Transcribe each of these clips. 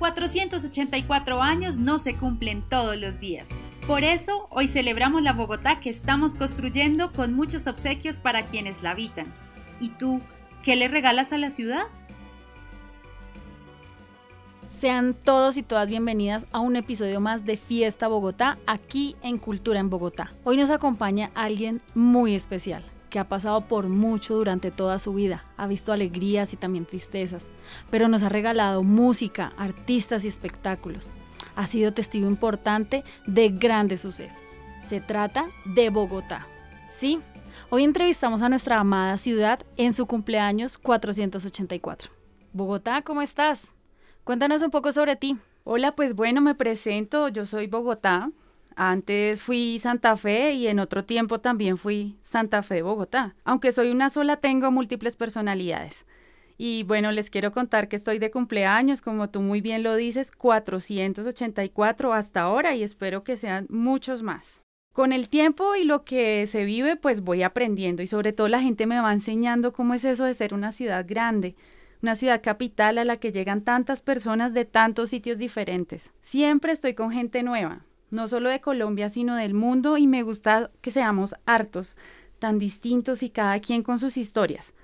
484 años no se cumplen todos los días. Por eso, hoy celebramos la Bogotá que estamos construyendo con muchos obsequios para quienes la habitan. ¿Y tú, qué le regalas a la ciudad? Sean todos y todas bienvenidas a un episodio más de Fiesta Bogotá aquí en Cultura en Bogotá. Hoy nos acompaña alguien muy especial que ha pasado por mucho durante toda su vida, ha visto alegrías y también tristezas, pero nos ha regalado música, artistas y espectáculos. Ha sido testigo importante de grandes sucesos. Se trata de Bogotá. Sí, hoy entrevistamos a nuestra amada ciudad en su cumpleaños 484. Bogotá, ¿cómo estás? Cuéntanos un poco sobre ti. Hola, pues bueno, me presento, yo soy Bogotá, antes fui Santa Fe y en otro tiempo también fui Santa Fe Bogotá. Aunque soy una sola, tengo múltiples personalidades. Y bueno, les quiero contar que estoy de cumpleaños, como tú muy bien lo dices, 484 hasta ahora y espero que sean muchos más. Con el tiempo y lo que se vive, pues voy aprendiendo y sobre todo la gente me va enseñando cómo es eso de ser una ciudad grande, una ciudad capital a la que llegan tantas personas de tantos sitios diferentes. Siempre estoy con gente nueva, no solo de Colombia, sino del mundo, y me gusta que seamos hartos, tan distintos y cada quien con sus historias.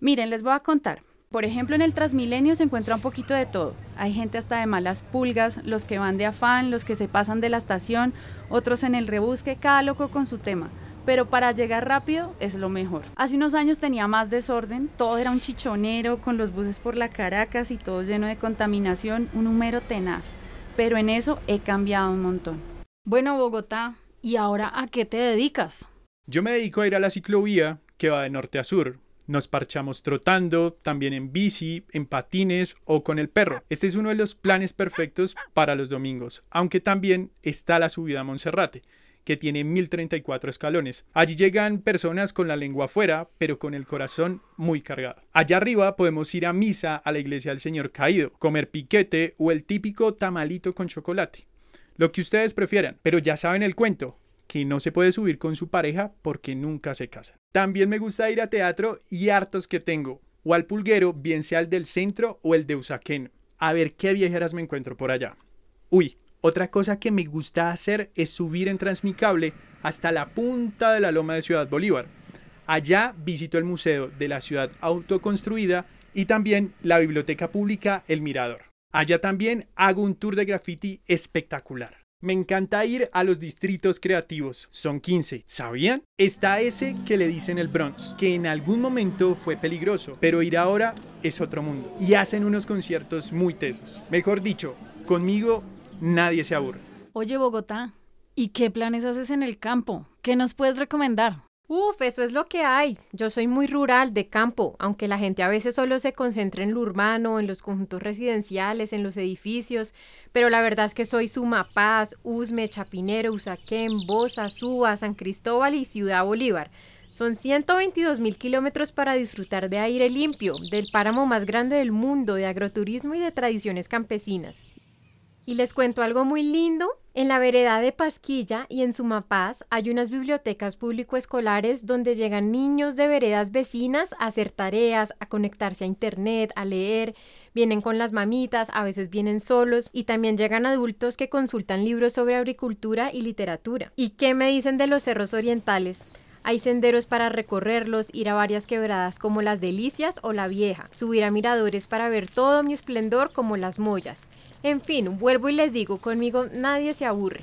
Miren, les voy a contar. Por ejemplo, en el Transmilenio se encuentra un poquito de todo. Hay gente hasta de malas pulgas, los que van de afán, los que se pasan de la estación, otros en el rebusque, cada loco con su tema. Pero para llegar rápido es lo mejor. Hace unos años tenía más desorden, todo era un chichonero con los buses por la Caracas y todo lleno de contaminación, un número tenaz pero en eso he cambiado un montón. Bueno, Bogotá, ¿y ahora a qué te dedicas? Yo me dedico a ir a la ciclovía que va de norte a sur. Nos parchamos trotando, también en bici, en patines o con el perro. Este es uno de los planes perfectos para los domingos, aunque también está la subida a Monserrate que tiene 1034 escalones. Allí llegan personas con la lengua afuera, pero con el corazón muy cargado. Allá arriba podemos ir a misa a la iglesia del Señor Caído, comer piquete o el típico tamalito con chocolate. Lo que ustedes prefieran, pero ya saben el cuento, que no se puede subir con su pareja porque nunca se casan. También me gusta ir a teatro y hartos que tengo, o al pulguero, bien sea el del centro o el de Usaquén. A ver qué viejeras me encuentro por allá. Uy, otra cosa que me gusta hacer es subir en Transmicable hasta la punta de la loma de Ciudad Bolívar. Allá visito el Museo de la Ciudad Autoconstruida y también la Biblioteca Pública El Mirador. Allá también hago un tour de graffiti espectacular. Me encanta ir a los distritos creativos. Son 15. ¿Sabían? Está ese que le dicen el Bronx, que en algún momento fue peligroso, pero ir ahora es otro mundo. Y hacen unos conciertos muy tesos. Mejor dicho, conmigo nadie se aburre. Oye, Bogotá, ¿y qué planes haces en el campo? ¿Qué nos puedes recomendar? Uf, eso es lo que hay. Yo soy muy rural, de campo, aunque la gente a veces solo se concentra en lo urbano, en los conjuntos residenciales, en los edificios, pero la verdad es que soy Sumapaz, Usme, Chapinero, Usaquén, Bosa, Suba, San Cristóbal y Ciudad Bolívar. Son 122 mil kilómetros para disfrutar de aire limpio, del páramo más grande del mundo, de agroturismo y de tradiciones campesinas. Y les cuento algo muy lindo. En la vereda de Pasquilla y en Sumapaz hay unas bibliotecas público-escolares donde llegan niños de veredas vecinas a hacer tareas, a conectarse a internet, a leer. Vienen con las mamitas, a veces vienen solos y también llegan adultos que consultan libros sobre agricultura y literatura. ¿Y qué me dicen de los cerros orientales? Hay senderos para recorrerlos, ir a varias quebradas como las Delicias o la Vieja, subir a miradores para ver todo mi esplendor como las Mollas. En fin, vuelvo y les digo, conmigo nadie se aburre.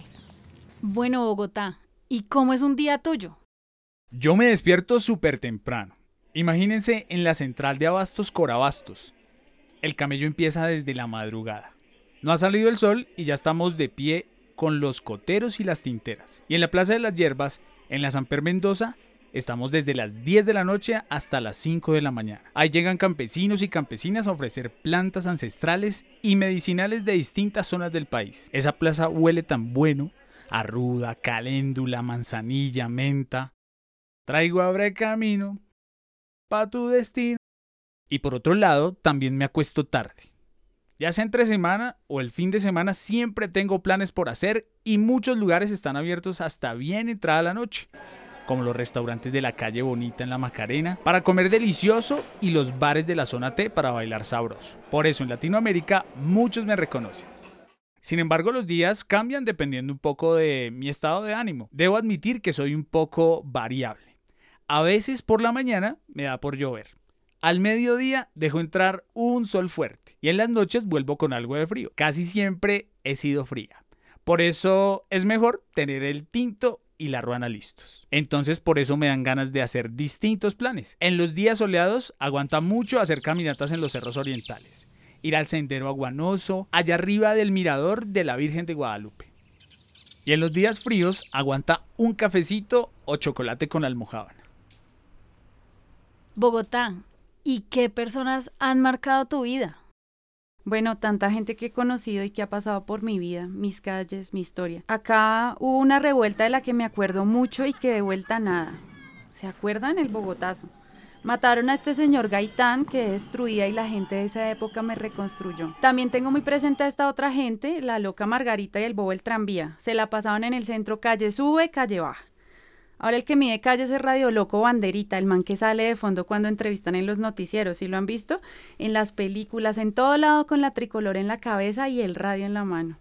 Bueno, Bogotá, ¿y cómo es un día tuyo? Yo me despierto súper temprano. Imagínense en la central de Abastos Corabastos. El camello empieza desde la madrugada. No ha salido el sol y ya estamos de pie con los coteros y las tinteras. Y en la Plaza de las Hierbas, en la Samper Mendoza, Estamos desde las 10 de la noche hasta las 5 de la mañana. Ahí llegan campesinos y campesinas a ofrecer plantas ancestrales y medicinales de distintas zonas del país. Esa plaza huele tan bueno a ruda, caléndula, manzanilla, menta. Traigo abre camino pa' tu destino. Y por otro lado, también me acuesto tarde. Ya sea entre semana o el fin de semana, siempre tengo planes por hacer y muchos lugares están abiertos hasta bien entrada la noche. Como los restaurantes de la calle Bonita en la Macarena, para comer delicioso y los bares de la zona T para bailar sabroso. Por eso en Latinoamérica muchos me reconocen. Sin embargo, los días cambian dependiendo un poco de mi estado de ánimo. Debo admitir que soy un poco variable. A veces por la mañana me da por llover. Al mediodía dejo entrar un sol fuerte y en las noches vuelvo con algo de frío. Casi siempre he sido fría. Por eso es mejor tener el tinto y la ruana listos. Entonces por eso me dan ganas de hacer distintos planes. En los días soleados aguanta mucho hacer caminatas en los cerros orientales ir al sendero aguanoso, allá arriba del mirador de la Virgen de Guadalupe. Y en los días fríos aguanta un cafecito o chocolate con almohábana. Bogotá, ¿y qué personas han marcado tu vida? Bueno, tanta gente que he conocido y que ha pasado por mi vida, mis calles, mi historia. Acá hubo una revuelta de la que me acuerdo mucho y que de vuelta nada. ¿Se acuerdan? El Bogotazo. Mataron a este señor Gaitán que destruía y la gente de esa época me reconstruyó. También tengo muy presente a esta otra gente, la loca Margarita y el bobo el tranvía. Se la pasaban en el centro calle sube, calle baja. Ahora el que mide calles es Radio Loco Banderita, el man que sale de fondo cuando entrevistan en los noticieros, ¿sí lo han visto? En las películas, en todo lado con la tricolor en la cabeza y el radio en la mano.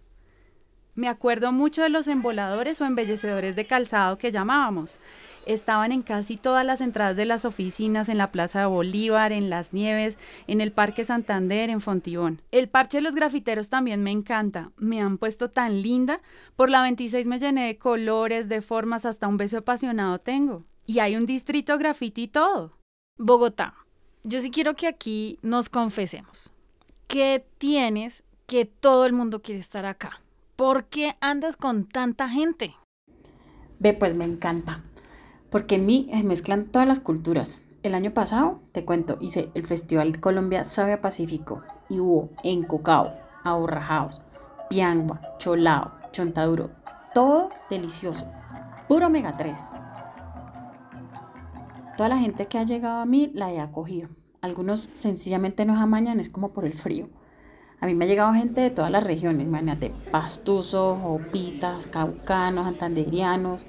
Me acuerdo mucho de los emboladores o embellecedores de calzado que llamábamos estaban en casi todas las entradas de las oficinas, en la Plaza de Bolívar, en Las Nieves, en el Parque Santander, en Fontibón. El parche de los grafiteros también me encanta. Me han puesto tan linda. Por la 26 me llené de colores, de formas, hasta un beso apasionado tengo. Y hay un distrito graffiti y todo. Bogotá. Yo sí quiero que aquí nos confesemos. ¿Qué tienes que todo el mundo quiere estar acá? ¿Por qué andas con tanta gente? Ve, pues me encanta porque en mí mezclan todas las culturas. El año pasado, te cuento, hice el Festival Colombia Sabe Pacífico y hubo en Cocao, Aborrajaos, Piangua, Cholao, Chontaduro, todo delicioso, puro omega 3. Toda la gente que ha llegado a mí la he acogido. Algunos sencillamente no amañan, es como por el frío. A mí me ha llegado gente de todas las regiones, imagínate, pastusos, opitas, caucanos, santanderianos,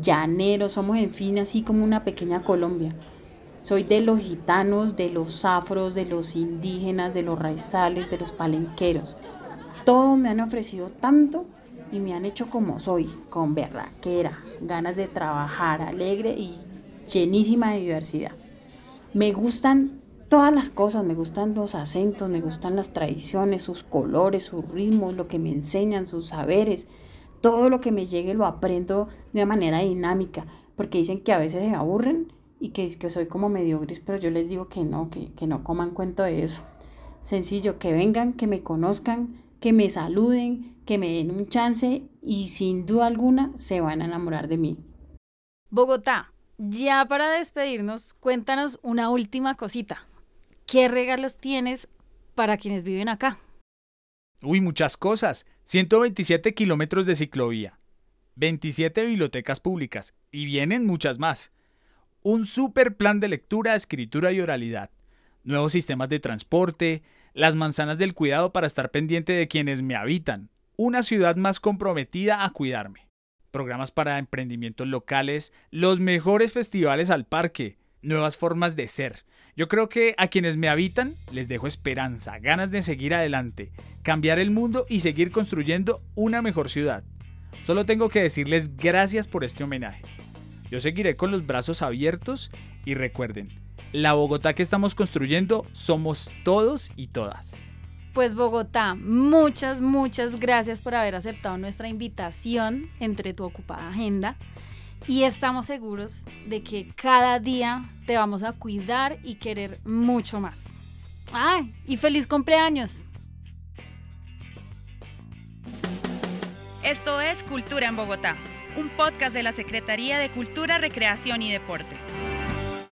llaneros, somos en fin así como una pequeña Colombia. Soy de los gitanos, de los afros, de los indígenas, de los raizales, de los palenqueros. Todos me han ofrecido tanto y me han hecho como soy, con berraquera, ganas de trabajar, alegre y llenísima de diversidad. Me gustan todas las cosas, me gustan los acentos, me gustan las tradiciones, sus colores, sus ritmos, lo que me enseñan, sus saberes todo lo que me llegue lo aprendo de una manera dinámica, porque dicen que a veces se aburren y que, que soy como medio gris, pero yo les digo que no, que, que no coman cuento de eso. Sencillo, que vengan, que me conozcan, que me saluden, que me den un chance y sin duda alguna se van a enamorar de mí. Bogotá, ya para despedirnos, cuéntanos una última cosita. ¿Qué regalos tienes para quienes viven acá? Uy, muchas cosas. 127 kilómetros de ciclovía, 27 bibliotecas públicas y vienen muchas más. Un super plan de lectura, escritura y oralidad. Nuevos sistemas de transporte, las manzanas del cuidado para estar pendiente de quienes me habitan. Una ciudad más comprometida a cuidarme. Programas para emprendimientos locales, los mejores festivales al parque, nuevas formas de ser yo creo que a quienes me habitan les dejo esperanza, ganas de seguir adelante, cambiar el mundo y seguir construyendo una mejor ciudad. Solo tengo que decirles gracias por este homenaje. Yo seguiré con los brazos abiertos y recuerden, la Bogotá que estamos construyendo somos todos y todas. Pues Bogotá, muchas, muchas gracias por haber aceptado nuestra invitación entre tu ocupada agenda y estamos seguros de que cada día te vamos a cuidar y querer mucho más. ¡Ay! Y feliz cumpleaños. Esto es Cultura en Bogotá, un podcast de la Secretaría de Cultura, Recreación y Deporte.